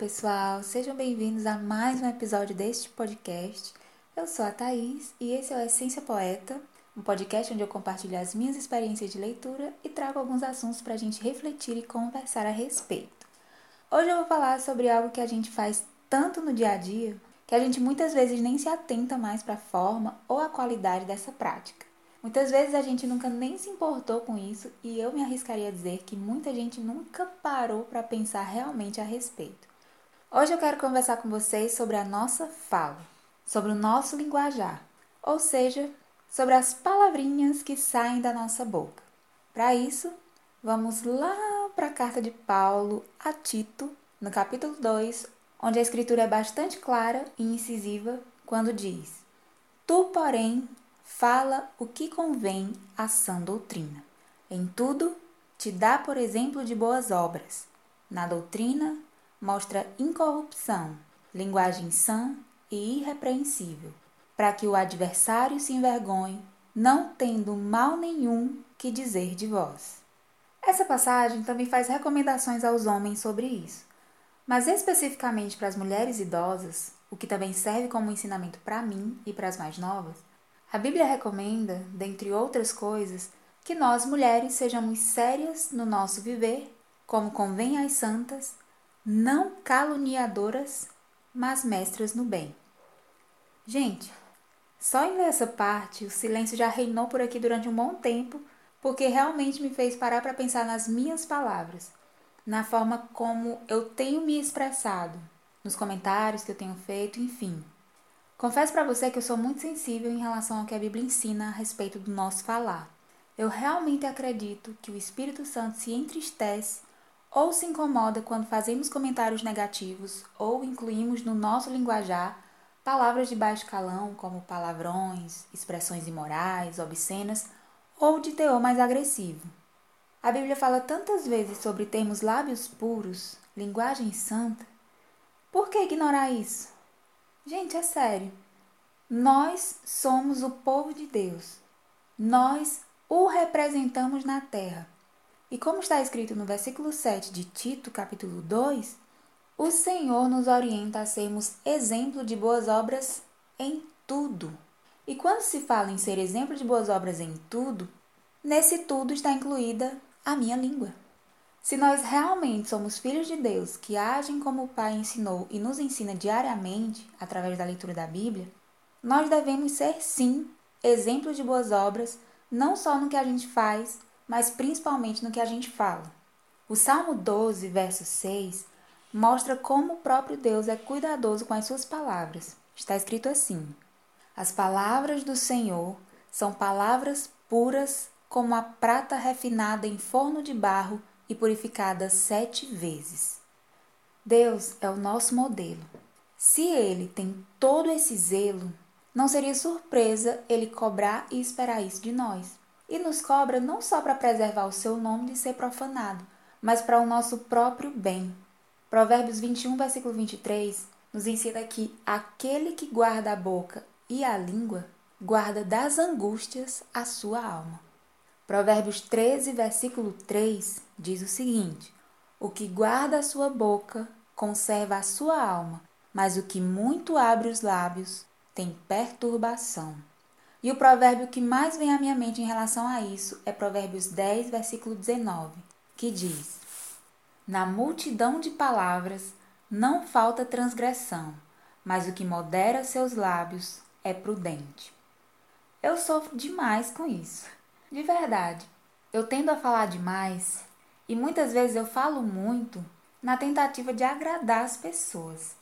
pessoal, sejam bem-vindos a mais um episódio deste podcast. Eu sou a Thaís e esse é o Essência Poeta, um podcast onde eu compartilho as minhas experiências de leitura e trago alguns assuntos para a gente refletir e conversar a respeito. Hoje eu vou falar sobre algo que a gente faz tanto no dia a dia que a gente muitas vezes nem se atenta mais para a forma ou a qualidade dessa prática. Muitas vezes a gente nunca nem se importou com isso e eu me arriscaria a dizer que muita gente nunca parou para pensar realmente a respeito. Hoje eu quero conversar com vocês sobre a nossa fala, sobre o nosso linguajar, ou seja, sobre as palavrinhas que saem da nossa boca. Para isso, vamos lá para a carta de Paulo a Tito, no capítulo 2, onde a escritura é bastante clara e incisiva quando diz: Tu, porém, fala o que convém à sã doutrina. Em tudo, te dá por exemplo de boas obras. Na doutrina, mostra incorrupção, linguagem sã e irrepreensível, para que o adversário se envergonhe, não tendo mal nenhum que dizer de vós. Essa passagem também faz recomendações aos homens sobre isso, mas especificamente para as mulheres idosas, o que também serve como ensinamento para mim e para as mais novas, a Bíblia recomenda, dentre outras coisas, que nós mulheres sejamos sérias no nosso viver, como convém às santas, não caluniadoras, mas mestras no bem. Gente, só em essa parte, o silêncio já reinou por aqui durante um bom tempo, porque realmente me fez parar para pensar nas minhas palavras, na forma como eu tenho me expressado, nos comentários que eu tenho feito, enfim. Confesso para você que eu sou muito sensível em relação ao que a Bíblia ensina a respeito do nosso falar. Eu realmente acredito que o Espírito Santo se entristece ou se incomoda quando fazemos comentários negativos ou incluímos no nosso linguajar palavras de baixo calão, como palavrões, expressões imorais, obscenas ou de teor mais agressivo. A Bíblia fala tantas vezes sobre termos lábios puros, linguagem santa. Por que ignorar isso? Gente, é sério. Nós somos o povo de Deus. Nós o representamos na terra. E como está escrito no versículo 7 de Tito, capítulo 2, o Senhor nos orienta a sermos exemplo de boas obras em tudo. E quando se fala em ser exemplo de boas obras em tudo, nesse tudo está incluída a minha língua. Se nós realmente somos filhos de Deus que agem como o Pai ensinou e nos ensina diariamente através da leitura da Bíblia, nós devemos ser, sim, exemplos de boas obras, não só no que a gente faz, mas principalmente no que a gente fala. O Salmo 12, verso 6, mostra como o próprio Deus é cuidadoso com as suas palavras. Está escrito assim: As palavras do Senhor são palavras puras como a prata refinada em forno de barro e purificada sete vezes. Deus é o nosso modelo. Se ele tem todo esse zelo, não seria surpresa ele cobrar e esperar isso de nós. E nos cobra não só para preservar o seu nome de ser profanado, mas para o nosso próprio bem. Provérbios 21, versículo 23 nos ensina que aquele que guarda a boca e a língua guarda das angústias a sua alma. Provérbios 13, versículo 3 diz o seguinte: O que guarda a sua boca conserva a sua alma, mas o que muito abre os lábios tem perturbação. E o provérbio que mais vem à minha mente em relação a isso é Provérbios 10, versículo 19, que diz: Na multidão de palavras não falta transgressão, mas o que modera seus lábios é prudente. Eu sofro demais com isso. De verdade, eu tendo a falar demais e muitas vezes eu falo muito na tentativa de agradar as pessoas.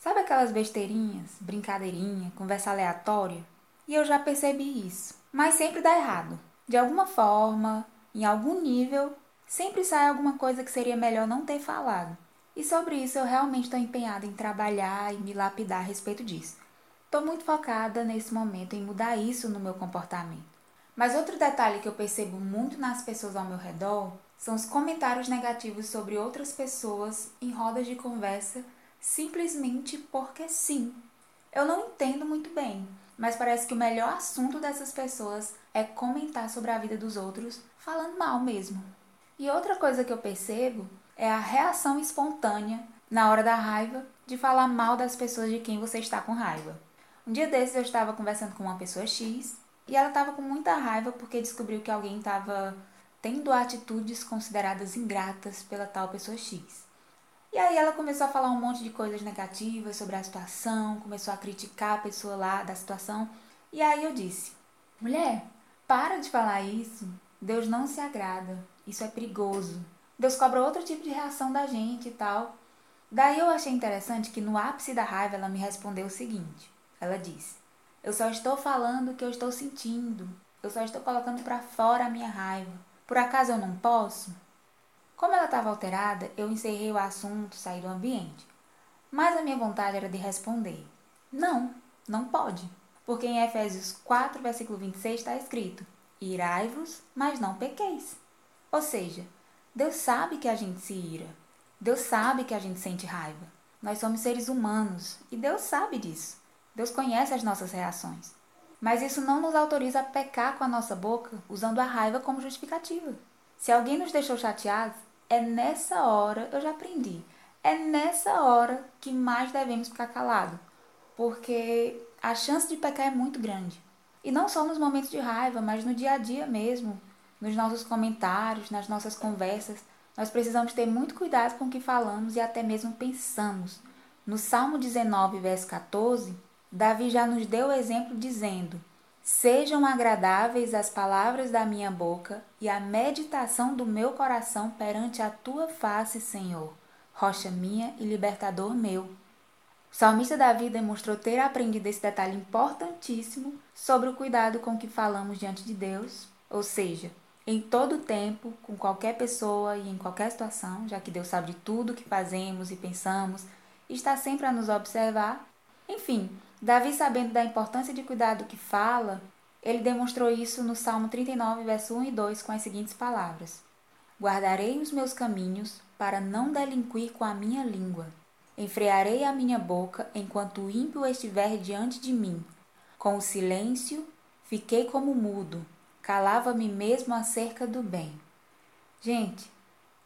Sabe aquelas besteirinhas, brincadeirinha, conversa aleatória? E eu já percebi isso. Mas sempre dá errado. De alguma forma, em algum nível, sempre sai alguma coisa que seria melhor não ter falado. E sobre isso eu realmente estou empenhada em trabalhar e me lapidar a respeito disso. Estou muito focada nesse momento em mudar isso no meu comportamento. Mas outro detalhe que eu percebo muito nas pessoas ao meu redor são os comentários negativos sobre outras pessoas em rodas de conversa simplesmente porque sim. Eu não entendo muito bem, mas parece que o melhor assunto dessas pessoas é comentar sobre a vida dos outros falando mal mesmo. E outra coisa que eu percebo é a reação espontânea na hora da raiva, de falar mal das pessoas de quem você está com raiva. Um dia desses eu estava conversando com uma pessoa X e ela estava com muita raiva porque descobriu que alguém estava tendo atitudes consideradas ingratas pela tal pessoa X. E aí ela começou a falar um monte de coisas negativas sobre a situação, começou a criticar a pessoa lá da situação. E aí eu disse: "Mulher, para de falar isso. Deus não se agrada. Isso é perigoso. Deus cobra outro tipo de reação da gente e tal." Daí eu achei interessante que no ápice da raiva ela me respondeu o seguinte. Ela disse: "Eu só estou falando o que eu estou sentindo. Eu só estou colocando para fora a minha raiva. Por acaso eu não posso?" Como ela estava alterada, eu encerrei o assunto, saí do ambiente. Mas a minha vontade era de responder: Não, não pode. Porque em Efésios 4, versículo 26 está escrito: Irai-vos, mas não pequeis. Ou seja, Deus sabe que a gente se ira. Deus sabe que a gente sente raiva. Nós somos seres humanos e Deus sabe disso. Deus conhece as nossas reações. Mas isso não nos autoriza a pecar com a nossa boca usando a raiva como justificativa. Se alguém nos deixou chateados, é nessa hora, eu já aprendi, é nessa hora que mais devemos ficar calados, porque a chance de pecar é muito grande. E não só nos momentos de raiva, mas no dia a dia mesmo, nos nossos comentários, nas nossas conversas. Nós precisamos ter muito cuidado com o que falamos e até mesmo pensamos. No Salmo 19, verso 14, Davi já nos deu o exemplo dizendo: Sejam agradáveis as palavras da minha boca e a meditação do meu coração perante a tua face, Senhor, rocha minha e libertador meu. O salmista Davi demonstrou ter aprendido esse detalhe importantíssimo sobre o cuidado com que falamos diante de Deus, ou seja, em todo tempo, com qualquer pessoa e em qualquer situação, já que Deus sabe de tudo que fazemos e pensamos, está sempre a nos observar. Enfim, Davi, sabendo da importância de cuidar do que fala, ele demonstrou isso no Salmo 39, verso 1 e 2, com as seguintes palavras: Guardarei os meus caminhos para não delinquir com a minha língua. Enfrearei a minha boca enquanto o ímpio estiver diante de mim. Com o silêncio, fiquei como mudo, calava-me mesmo acerca do bem. Gente,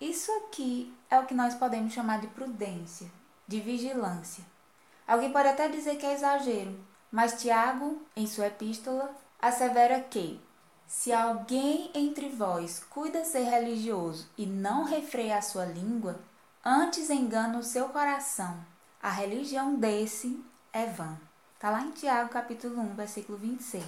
isso aqui é o que nós podemos chamar de prudência, de vigilância. Alguém pode até dizer que é exagero, mas Tiago, em sua epístola, assevera que se alguém entre vós cuida ser religioso e não refreia a sua língua, antes engana o seu coração. A religião desse é vã. Está lá em Tiago capítulo 1, versículo 26.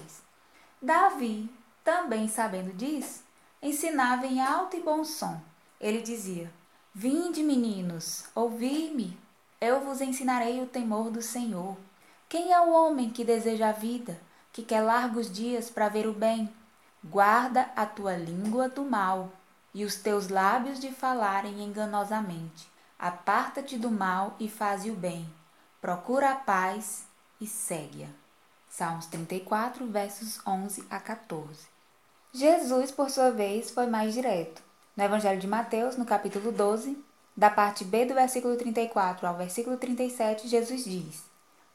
Davi, também sabendo disso, ensinava em alto e bom som. Ele dizia: Vinde, meninos, ouvi-me, eu vos ensinarei o temor do Senhor. Quem é o homem que deseja a vida, que quer largos dias para ver o bem? Guarda a tua língua do mal e os teus lábios de falarem enganosamente. Aparta-te do mal e faze o bem. Procura a paz e segue-a. Salmos 34, versos 11 a 14. Jesus, por sua vez, foi mais direto. No Evangelho de Mateus, no capítulo 12, da parte B do versículo 34 ao versículo 37, Jesus diz: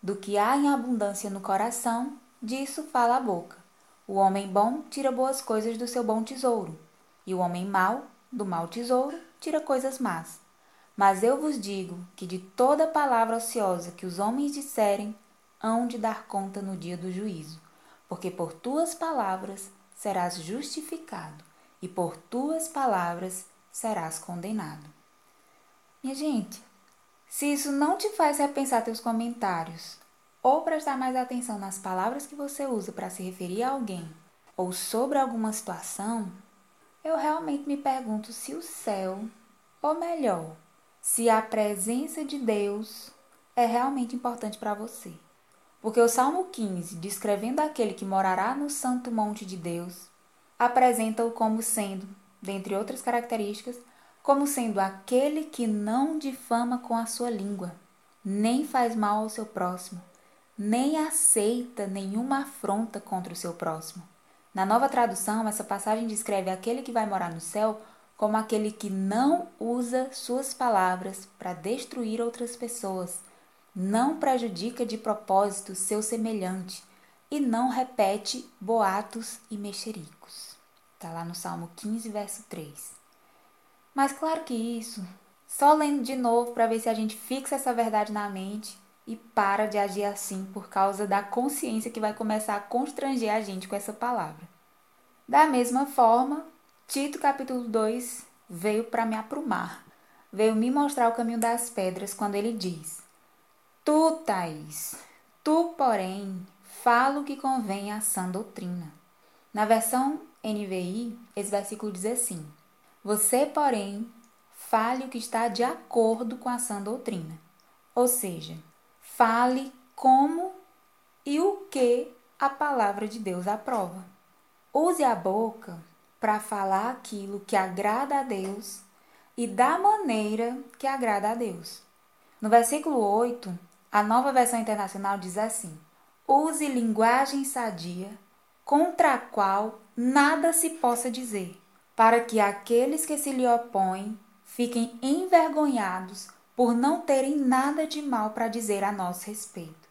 Do que há em abundância no coração, disso fala a boca. O homem bom tira boas coisas do seu bom tesouro, e o homem mau, do mau tesouro, tira coisas más. Mas eu vos digo que de toda palavra ociosa que os homens disserem, hão de dar conta no dia do juízo, porque por tuas palavras serás justificado, e por tuas palavras serás condenado. Minha gente, se isso não te faz repensar teus comentários ou prestar mais atenção nas palavras que você usa para se referir a alguém ou sobre alguma situação, eu realmente me pergunto se o céu, ou melhor, se a presença de Deus é realmente importante para você. Porque o Salmo 15, descrevendo aquele que morará no santo monte de Deus, apresenta-o como sendo, dentre outras características, como sendo aquele que não difama com a sua língua, nem faz mal ao seu próximo, nem aceita nenhuma afronta contra o seu próximo. Na nova tradução, essa passagem descreve aquele que vai morar no céu como aquele que não usa suas palavras para destruir outras pessoas, não prejudica de propósito seu semelhante e não repete boatos e mexericos. Está lá no Salmo 15, verso 3. Mas claro que isso Só lendo de novo para ver se a gente fixa essa verdade na mente e para de agir assim por causa da consciência que vai começar a constranger a gente com essa palavra. Da mesma forma, Tito capítulo 2 veio para me aprumar, veio me mostrar o caminho das pedras quando ele diz: Tu, Thaís, tu, porém, fala o que convém à sã doutrina. Na versão NVI, esse versículo diz assim: Você, porém, fale o que está de acordo com a sã doutrina. Ou seja, fale como e o que a palavra de Deus aprova. Use a boca para falar aquilo que agrada a Deus e da maneira que agrada a Deus. No versículo 8, a nova versão internacional diz assim: Use linguagem sadia, contra a qual nada se possa dizer, para que aqueles que se lhe opõem fiquem envergonhados por não terem nada de mal para dizer a nosso respeito.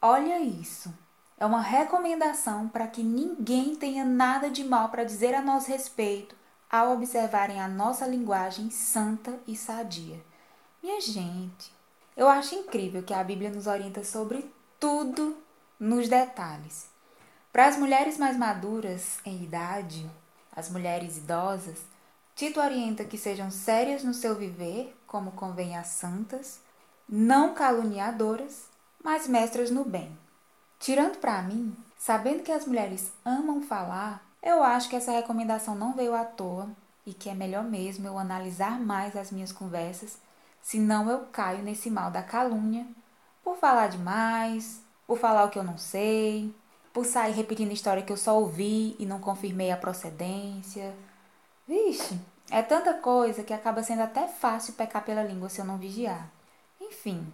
Olha isso. É uma recomendação para que ninguém tenha nada de mal para dizer a nosso respeito ao observarem a nossa linguagem santa e sadia. Minha gente, eu acho incrível que a Bíblia nos orienta sobre tudo nos detalhes. Para as mulheres mais maduras em idade, as mulheres idosas, Tito orienta que sejam sérias no seu viver, como convém às santas, não caluniadoras, mas mestras no bem. Tirando para mim, sabendo que as mulheres amam falar, eu acho que essa recomendação não veio à toa e que é melhor mesmo eu analisar mais as minhas conversas, senão eu caio nesse mal da calúnia por falar demais, por falar o que eu não sei, por sair repetindo história que eu só ouvi e não confirmei a procedência, Vixe, é tanta coisa que acaba sendo até fácil pecar pela língua se eu não vigiar. Enfim,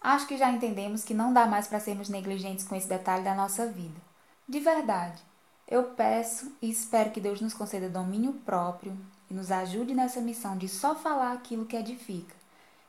acho que já entendemos que não dá mais para sermos negligentes com esse detalhe da nossa vida. De verdade, eu peço e espero que Deus nos conceda domínio próprio e nos ajude nessa missão de só falar aquilo que edifica.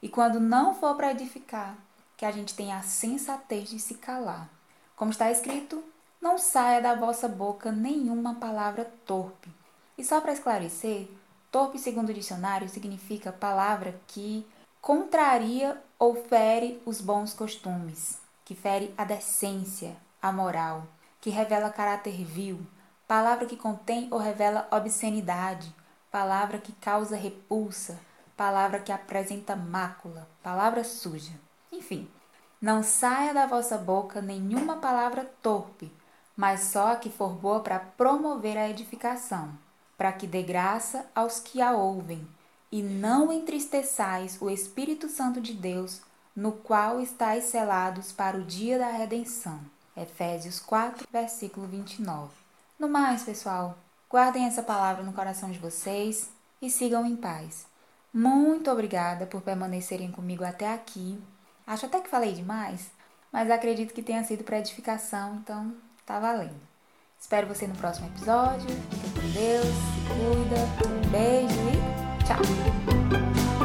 E quando não for para edificar, que a gente tenha a sensatez de se calar. Como está escrito, não saia da vossa boca nenhuma palavra torpe e só para esclarecer, torpe, segundo o dicionário, significa palavra que contraria ou fere os bons costumes, que fere a decência, a moral, que revela caráter vil, palavra que contém ou revela obscenidade, palavra que causa repulsa, palavra que apresenta mácula, palavra suja. Enfim, não saia da vossa boca nenhuma palavra torpe, mas só a que for boa para promover a edificação para que dê graça aos que a ouvem, e não entristeçais o Espírito Santo de Deus, no qual estáis selados para o dia da redenção. Efésios 4, versículo 29. No mais, pessoal, guardem essa palavra no coração de vocês e sigam em paz. Muito obrigada por permanecerem comigo até aqui. Acho até que falei demais, mas acredito que tenha sido para edificação, então tá valendo. Espero você no próximo episódio. Fica com Deus, se cuida. Um beijo e tchau!